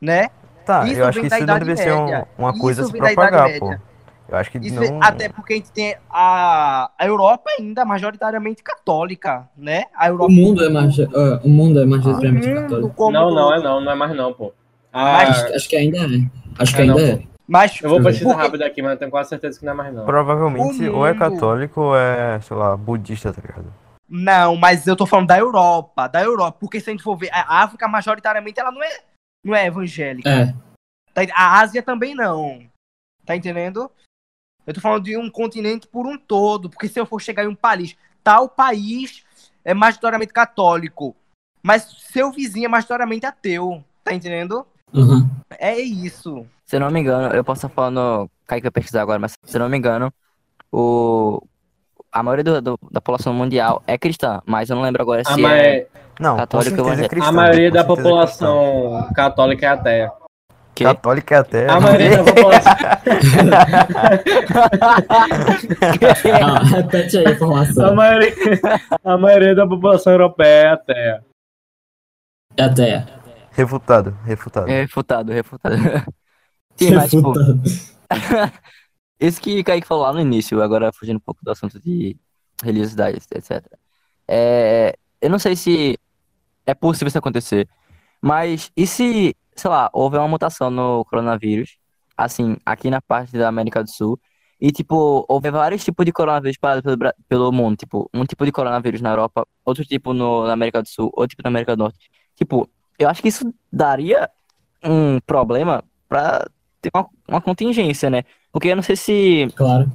né? Tá, Isso eu acho que isso não deve ser um- uma Isso coisa a se propagar, pô. Eu acho que Isso não. é- até porque a gente tem a, a Europa ainda majoritariamente católica, né? A Europa O mundo é, mais, ah, o mundo é majoritariamente mundo católico. não, não, é não, não é mais não, pô. Ah, Acho, acho que ainda é. Acho que É, não, ainda pô. Mas eu vou pesquisar porque- rápido aqui, mas eu tenho quase certeza que não é mais não. Provavelmente O ou é mundo- católico ou é, sei lá, budista, tá ligado? Não, mas eu tô falando da Europa, da Europa, porque se a gente for ver, a África majoritariamente ela não é não é evangélica. É, Tá A Ásia também não. Tá entendendo? Eu tô falando de um continente por um todo, porque se eu for chegar em um país, tal país é majoritariamente católico, mas seu vizinho é majoritariamente ateu. Tá entendendo? aham. É isso. Se eu não me engano, eu posso estar falando. Cai que eu pesquisar agora, mas se eu não me engano, o. A maioria do- do- da população mundial é cristã, mas eu não lembro agora A, se ma- é. Não, Católico certeza é cristão. a maioria da é população católica é ateia. Que? Católica é até. A maioria da população. Repete aí a A informação. maioria, a maioria da população europeia é ateia. É até. Refutado, refutado. É refutado, refutado. Sim, mas, tipo, isso que Kaique falou lá no início, agora fugindo um pouco do assunto de religiosidade, etc. É, eu não sei se é possível isso acontecer, mas e se, sei lá, houver uma mutação no coronavírus, assim, aqui na parte da América do Sul, e, tipo, houver vários tipos de coronavírus espalhados pelo, pelo mundo, tipo, um tipo de coronavírus na Europa, outro tipo no, na América do Sul, outro tipo na América do Norte. Tipo, eu acho que isso daria um problema pra ter uma, uma contingência, né? Porque eu não sei se Claro.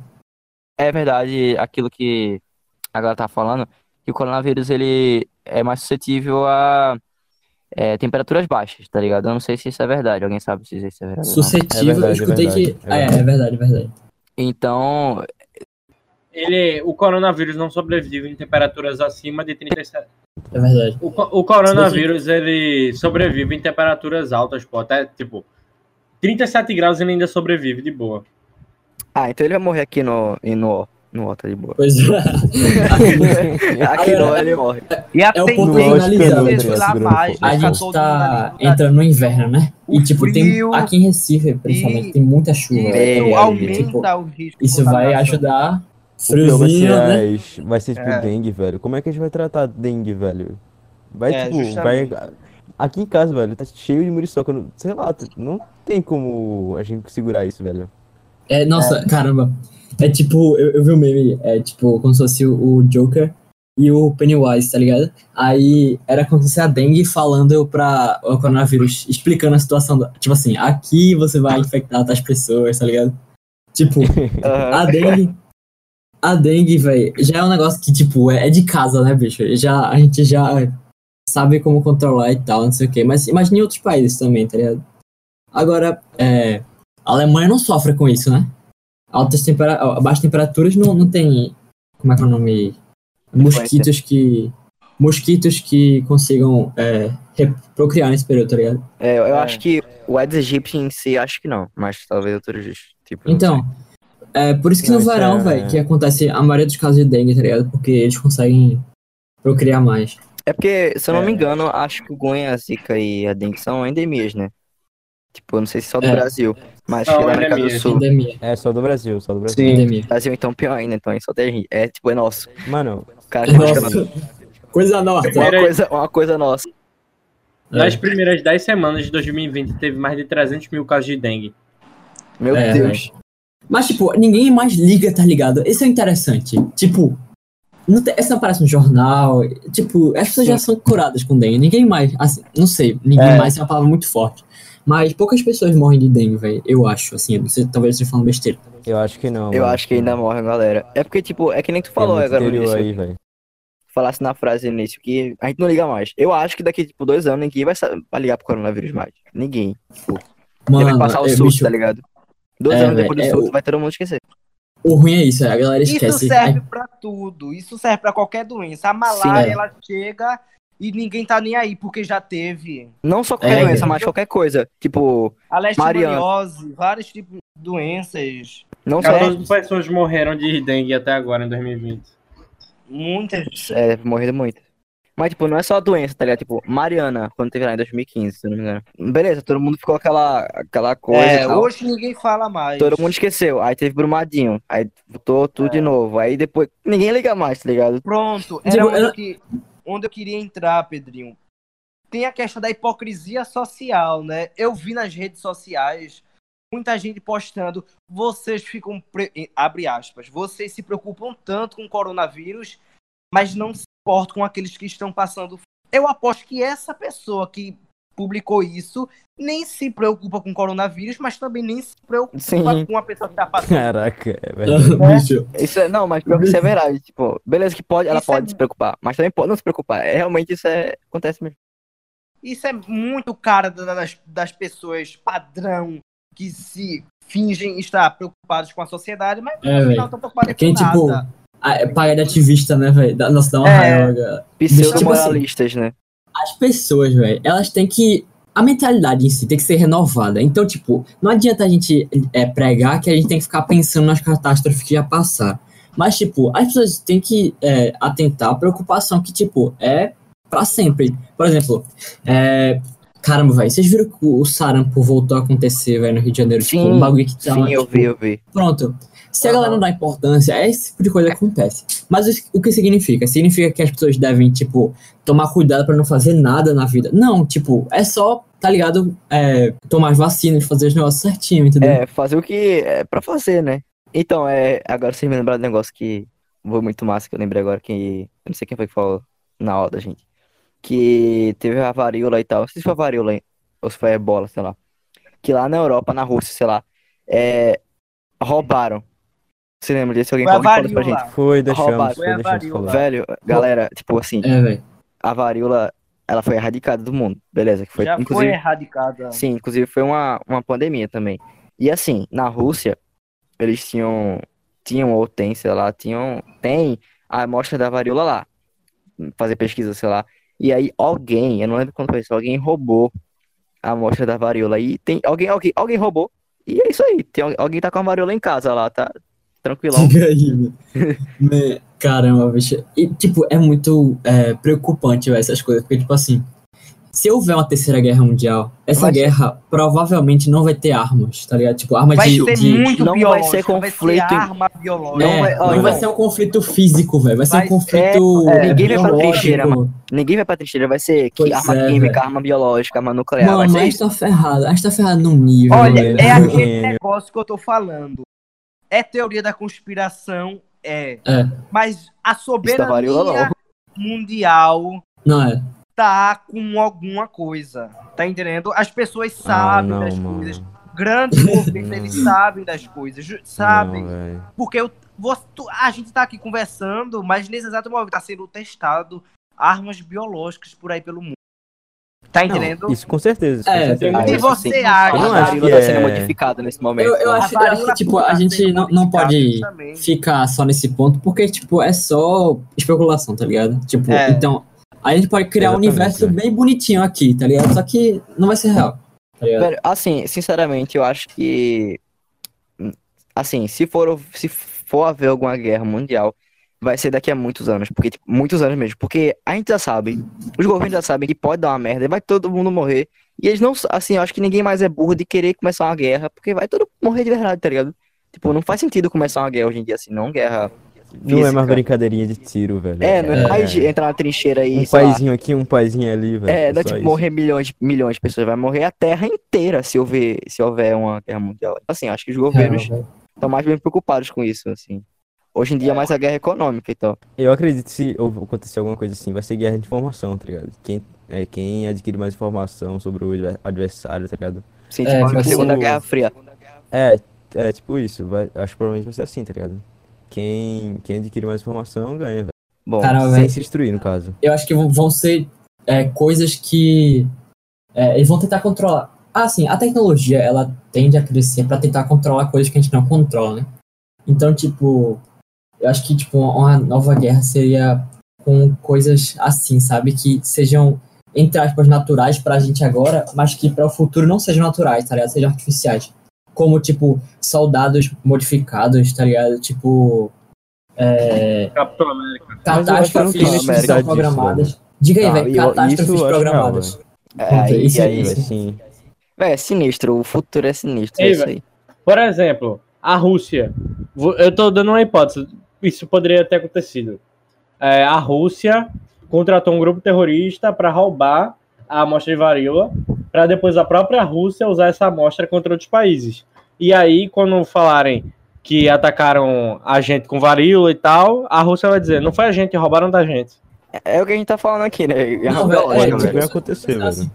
é verdade aquilo que a galera tá falando, que o coronavírus ele é mais suscetível a é, temperaturas baixas, tá ligado? Eu não sei se isso é verdade. Alguém sabe se isso é verdade. Suscetível, É verdade, eu escutei é verdade, que. é Ah, é, verdade. é verdade, é verdade. Então, Ele, o coronavírus não sobrevive em temperaturas acima de 37. É verdade. O, o coronavírus ele sobrevive em temperaturas altas, pô, até tipo 37 graus ele ainda sobrevive de boa. ah, então ele vai morrer aqui no e no no tá de boa. Pois é. aqui no ele morre. E a É o ponto segurando mais, fogo. A gente tá entrando no inverno, né? O E, tipo, tem, frio aqui em Recife, principalmente, e- tem muita chuva. Isso É, aumenta Tipo, o risco isso vai ajudar. Friozinho, ser, né? as- vai ser tipo É. dengue, velho. Como é que a gente vai tratar dengue, velho? Vai, É, tipo, vai. Aqui em casa, velho, tá cheio de muriçoca. não- Sei lá, não tem como a gente segurar isso, velho. É, nossa, caramba. É tipo, eu, eu vi um meme, é tipo, como se fosse o, o Joker e o Pennywise, tá ligado? Aí era como se fosse a dengue falando pra o coronavírus, explicando a situação. da- tipo assim, aqui você vai infectar tais pessoas, tá ligado? Tipo, a dengue. A dengue, velho, já é um negócio que, tipo, é, é de casa, né, bicho? Já, a gente já sabe como controlar e tal, não sei o quê. Mas imagine em outros países também, tá ligado? Agora, é, a Alemanha não sofre com isso, né? Altas tempera baixas temperaturas não, não tem. Como é que é o nome? Mosquitos que. Mosquitos que consigam é, reprocriar nesse período, tá ligado? É, eu É. acho que o Aedes aegypti em si, acho que não, mas talvez outros tipos. Então, é por isso que Não, no verão, é- velho, que acontece a maioria dos casos de dengue, tá ligado? Porque eles conseguem procriar mais. É porque, se eu não É. me engano, acho que o Gonha, a Zika e a dengue são endemias, né? Tipo, não sei se só do É. Brasil, mas acho que da América do. Sul. Endemia. É só do Brasil, só do Brasil. Sim. Endemia. Brasil então pior ainda, então só tem. É tipo, é nosso. Mano, Cara, Nossa, coisa nossa. uma coisa, uma coisa nossa. Nas primeiras 10 semanas de 2020 teve mais de 300 mil casos de dengue. Meu É, Deus. Mas, tipo, ninguém mais liga, tá ligado? Isso é interessante. Tipo, não tem, essa não aparece no jornal. Tipo, as pessoas já são curadas com dengue. Ninguém mais, assim, não sei, ninguém É. mais é uma palavra muito forte. Mas poucas pessoas morrem de dengue, velho. Eu acho, assim. Sei, talvez eu esteja falando besteira. eu acho que não. Eu mano. acho que ainda morre, galera. É porque, tipo, é que nem tu Tem falou muito agora no interior início. aí, velho. Falasse na frase no início que a gente não liga mais. Eu acho que daqui, tipo, dois anos ninguém vai, vai ligar pro coronavírus mais. Ninguém. Tipo, Ele vai Mano, passar o é, susto, bicho, tá ligado? Dois É, anos depois do é, surto, o- vai todo mundo esquecer. O ruim é isso, a galera Isso esquece. serve Ai, pra tudo. Isso serve pra qualquer doença. A malária, é. ela chega e ninguém tá nem aí, porque já teve. Não só qualquer É, doença, velho. mas qualquer coisa. Tipo, A leishmaniose, vários tipos de doenças. não só 14 pessoas morreram de dengue até agora em 2020. Muitas. É, morrido muito. Mas, tipo, não é só a doença, tá ligado? Tipo, Mariana, quando teve lá em 2015, se não me engano. Beleza, todo mundo ficou aquela, aquela coisa. É, e tal. hoje ninguém fala mais. Todo mundo esqueceu. Aí teve Brumadinho. Aí voltou tudo de novo. Aí depois. Ninguém liga mais, tá ligado? Pronto, era Digo, onde, eu- eu que- onde eu queria entrar, Pedrinho. Tem a questão da hipocrisia social, né? Eu vi nas redes sociais muita gente postando, vocês ficam, pre- abre aspas, vocês se preocupam tanto com o coronavírus, mas não se importam com aqueles que estão passando. Eu aposto que essa pessoa que publicou isso, nem se preocupa com coronavírus, mas também nem se preocupa Sim. com a pessoa que tá passando. Caraca, é verdade. Bicho, Isso é, não, mas pior que isso é verdade. Tipo, beleza que pode, ela Isso é pode se preocupar, mas também pode não se preocupar. É, realmente isso é, acontece mesmo. Isso é muito cara da- das, das pessoas padrão que se fingem estar preocupados com a sociedade, mas É, final estão preocupados Quem, com tipo, nada. é paga de ativista, né, velho? Nossa, dá uma É. raiva, cara. Pseudo-moralistas, né? As pessoas, velho, elas têm que. A mentalidade em si tem que ser renovada. Então, tipo, não adianta a gente é, pregar que a gente tem que ficar pensando nas catástrofes que já passaram. Mas, tipo, as pessoas têm que é, atentar à preocupação que, tipo, é pra sempre. Por exemplo, é. Caramba, velho, vocês viram que o sarampo voltou a acontecer, velho, no Rio de Janeiro? tipo, Sim, um bagulho que tá. Sim, eu tipo, vi, eu vi. Pronto. Se a galera não dá importância, é esse tipo de coisa que acontece. Mas o- que significa? Significa que as pessoas devem, tipo, tomar cuidado pra não fazer nada na vida. Não, tipo, é só, tá ligado? É, tomar as vacinas, fazer os negócios certinho, entendeu? É, fazer o que é pra fazer, né? Então, é, agora vocês me lembraram do negócio que foi muito massa, que eu lembrei agora, que eu não sei quem foi que falou na aula da gente. Que teve a varíola e tal, não sei se foi a varíola ou se foi a ebola, sei lá. Que lá na Europa, na Rússia, sei lá, é, roubaram. Você lembra disso? Alguém Foi falar isso pra gente? Foi, deixamos, foi, Foi deixamos. Velho, galera, tipo assim, É, a varíola, ela foi erradicada do mundo, beleza? Que foi, Já foi inclusive, erradicada. Sim, inclusive foi uma, uma pandemia também. E assim, na Rússia, eles tinham, tinham ou tem, sei lá, tinham, tem a amostra da varíola lá. Fazer pesquisa, sei lá. E aí alguém, eu não lembro quando foi isso, alguém roubou a amostra da varíola. E tem, alguém, alguém, alguém roubou. E é isso aí, tem, al- alguém tá com a varíola em casa lá, tá? Tranquilão. Fica aí. Né, Caramba, bicho. E, tipo, é muito é, preocupante, velho, essas coisas. Porque, tipo assim, se houver uma terceira guerra mundial, essa Vai ser- guerra provavelmente não vai ter armas, tá ligado? Tipo, armas Vai de, ser de- muito não vai ser conflito em- arma biológica. É, Não vai- não vai ser um conflito físico, velho. Vai ser Vai um conflito. é, ninguém vai pra trincheira, mano. Ninguém vai pra trincheira, vai ser que arma é, química, arma biológica, arma nuclear, vai Mano, ser a gente tá ferrado. A gente tá ferrado num nível. Olha, velho. é aquele Gênio. negócio que eu tô falando. É teoria da conspiração, é. É. Mas a varíola, soberania mundial Não é. Tá com alguma coisa. Tá entendendo? As pessoas Ah, sabem não, das mano. coisas. Grandes governos, eles sabem das coisas. Sabem. Não. Porque eu, você- tu- a gente tá aqui conversando, mas nesse exato momento tá sendo testado armas biológicas por aí pelo mundo. Tá entendendo? Isso com certeza. isso com É, certeza. Ah, E você sim. acha? A Eu não acho varíola que tá é- sendo modificada nesse momento. Eu, eu acho, A eu acho que, tipo, a gente tá não, não pode também. ficar só nesse ponto, porque, tipo, é só especulação, tá ligado? Tipo, É. então, a gente pode criar um Exatamente, universo é. bem bonitinho aqui, tá ligado? Só que não vai ser real, tá? Velho, assim, sinceramente, eu acho que. Assim, se for, se for haver alguma guerra mundial, vai ser daqui a muitos anos. Porque, tipo, muitos anos mesmo. Porque a gente já sabe, os governos já sabem que pode dar uma merda e vai todo mundo morrer. E eles não. Assim, eu acho que ninguém mais é burro de querer começar uma guerra, porque vai todo mundo morrer de verdade, tá ligado? Tipo, não faz sentido começar uma guerra hoje em dia assim, não guerra. Não é mais física. brincadeirinha de tiro, velho. É, não é É. mais de entrar na trincheira e. Um sei lá, paizinho aqui, um paizinho ali, velho. É, não é tipo isso. morrer milhões, de- milhões de pessoas, vai morrer a terra inteira se houver, se houver uma guerra mundial. Assim, acho que os governos estão mais bem preocupados com isso, assim. Hoje em dia é mais a guerra econômica e tal. Eu acredito que se acontecer alguma coisa assim, vai ser guerra de informação, tá ligado? Quem, é, quem adquire mais informação sobre o adver- adversário, tá ligado? Sim, É, tipo, tipo- a Segunda Guerra Fria. É, é tipo isso. Vai, acho que provavelmente vai ser assim, tá ligado? Quem, quem adquire mais informação ganha, velho. Bom, Cara, Sem velho, se destruir, no caso. eu acho que vão- ser é, coisas que é, eles vão tentar controlar. Ah, sim, a tecnologia, ela tende a crescer pra tentar controlar coisas que a gente não controla, né? Então, tipo, eu acho que, tipo, uma nova guerra seria com coisas assim, sabe? Que sejam, entre aspas, naturais pra gente agora, mas que para o futuro não sejam naturais, tá ligado? Sejam artificiais. Como, tipo, soldados modificados, tá ligado? Tipo, é, Capitão América. Catástrofes que são disso, programadas. Diga aí, Ah, velho, catástrofes isso acho programadas. é, Pronto, aí, isso é aí, isso. Mas sim. Véi, é sinistro, o futuro é sinistro, é Ei, isso velho. aí. Por exemplo, a Rússia. Eu tô dando uma hipótese. Isso poderia ter acontecido. É, a Rússia contratou um grupo terrorista para roubar a amostra de varíola, para depois a própria Rússia usar essa amostra contra outros países. E aí, quando falarem que atacaram a gente com varíola e tal, a Rússia vai dizer: não foi a gente, roubaram da gente. É, é o que a gente tá falando aqui, né? Não, velho, é, bem acontecer, Assim,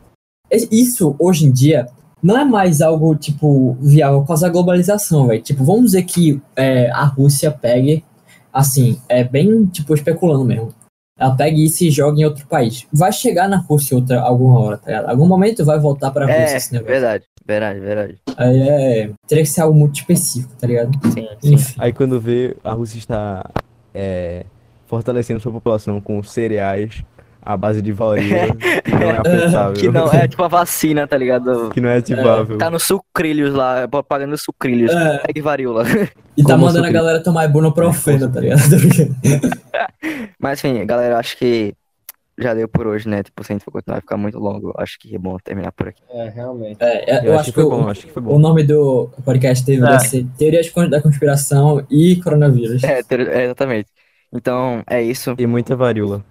velho. isso, hoje em dia, não é mais algo, tipo, viável por causa da globalização, velho. Tipo, vamos dizer que é, a Rússia pegue, assim, é bem, tipo, especulando mesmo. Ela pegue e se joga em outro país. Vai chegar na Rússia outra, alguma hora, tá ligado? Algum momento vai voltar pra Rússia É, esse negócio. verdade, verdade, verdade. Aí é. Teria que ser algo muito específico, tá ligado? Sim, sim. Enfim. Aí quando vê, a Rússia está é, fortalecendo sua população com cereais à base de varíola, que não é afetável. Que não, é tipo a vacina, tá ligado? que não é ativável. Tá no sucrilhos lá, propaganda sucrilhos. É. Pegue varíola. E tá Como mandando a sucrilho. galera tomar ibuprofeno, tá ligado? Mas enfim, galera, acho que já deu por hoje, né? Tipo, se a gente for continuar, vai ficar muito longo. Acho que é bom terminar por aqui. É, realmente. É, é, Eu, acho que foi bom, o, acho que foi o bom. nome do podcast deveria É. ser Teorias da Conspiração e Coronavírus. É, ter- é, exatamente. Então, é isso. E muita varíola.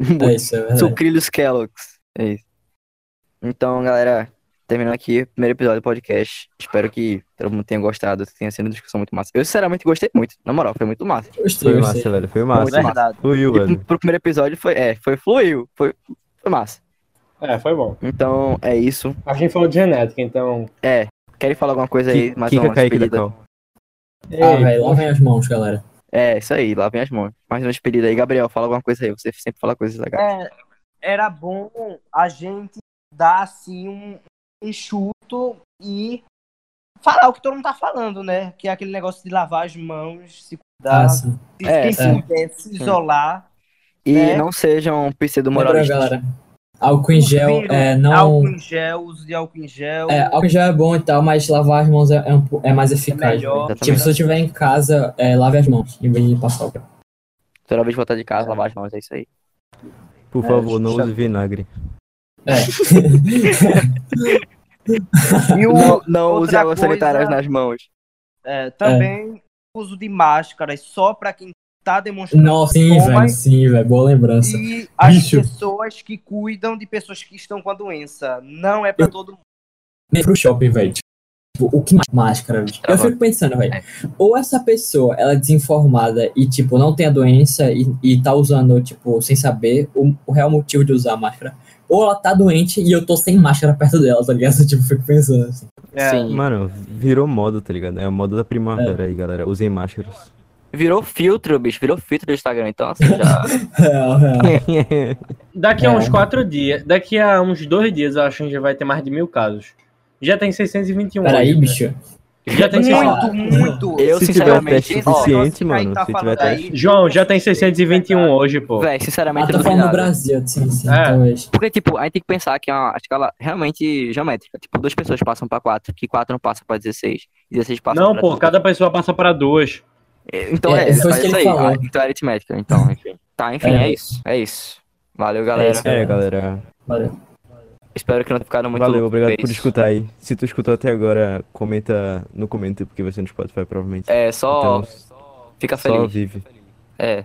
É isso, é verdade. Sucrilhos Kellogg's. É isso. Então, galera, terminando aqui o primeiro episódio do podcast. Espero que todo mundo tenha gostado, que tenha sido uma discussão muito massa. Eu, sinceramente, gostei muito. Na moral, foi muito massa. Gostei, Foi gostei. massa, velho. Foi Muito massa. massa. Fluiu, E velho. pro, pro primeiro episódio foi, é, foi fluiu. Foi, foi massa. É, foi bom. Então, é isso. A gente falou de genética, então. É, querem falar alguma coisa aí? Mais Kika uma despedida? Ah, velho, lavem as mãos, galera. É, isso aí, lavem as mãos. Mais uma despedida aí. Gabriel, fala alguma coisa aí. Você sempre fala coisas legais. É, era bom a gente dar assim um enxuto e falar o que todo mundo tá falando, né? Que é aquele negócio de lavar as mãos, se cuidar, Ah, se É, é. puder se isolar. E É. não sejam pseudo-moralistas. Álcool em gel é não. Álcool em gel, uso de álcool em gel. É, álcool em gel é bom e tal, mas lavar as mãos é, é, é mais eficaz. melhor. velho. Tipo, se você estiver em casa, é, lave as mãos, em vez de passar álcool. Toda vez de voltar de casa, lavar as mãos, é isso aí. Por É, favor, não justa- use vinagre. É. E o, Não, não use águas coisa- sanitárias nas mãos. é, também uso de máscaras só para quem tá demonstrando Não, sim, velho, sim, velho. Boa lembrança. e as Bicho. pessoas que cuidam de pessoas que estão com a doença. Não é para todo mundo. Nem pro shopping, velho. Tipo, o que mais? Máscara, bicho. Eu fico pensando, velho. É. Ou essa pessoa, ela é desinformada e, tipo, não tem a doença e, e tá usando, tipo, sem saber o, o real motivo de usar a máscara. Ou ela tá doente e eu tô sem máscara perto dela, tá ligado? Tipo, eu fico pensando assim. É. Sim. Mano, virou moda, tá ligado? É a moda da primavera aí, galera. Usem máscaras. Virou filtro, bicho. Virou filtro do Instagram. Então, assim, já. Real, real. Daqui a É. uns quatro dias, daqui a uns dois dias, eu acho que a gente já vai ter mais de mil casos. Já tem 621 Peraí, hoje, bicho. né? Já tem 600. Muito, muito. Eu, Se tiver sinceramente, teste ó, suficiente, Nossa, mano. tá Se tiver teste. João, já tem 621 hoje, pô. Véi, Ah, sinceramente, eu tô não falando no. Brasil, sim, sim, É. talvez. Porque, tipo, a gente tem que pensar que é uma escala realmente geométrica. Tipo, duas pessoas passam pra quatro, que quatro não passa pra 16. 16 passa Não, pra pô, duas. cada pessoa passa para duas. Então É, é, isso isso aí. falou. Ah, Então é aritmética. Então, enfim. Tá, enfim, É. é isso. É isso. Valeu, galera. isso, É, galera. Valeu. Espero que não tenha ficado muito Valeu, louco obrigado por por isso. escutar aí. Se tu escutou até agora, comenta no comentário, porque vai ser no Spotify, provavelmente. É, só Então, fica só feliz. vive. É.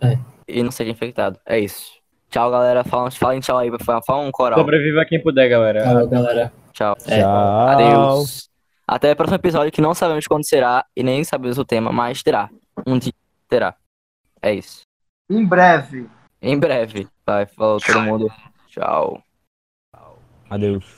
É. E não seja infectado. É isso. Tchau, galera. Fala, falem tchau aí. Fala, um coral. Sobreviva quem puder, galera. Valeu, galera. Tchau. É. Tchau. Adeus. Até o próximo episódio que não sabemos quando será e nem sabemos o tema, mas terá. Um dia terá. É isso. Em breve. Em breve. Vai, falou todo mundo. Tchau. Adeus.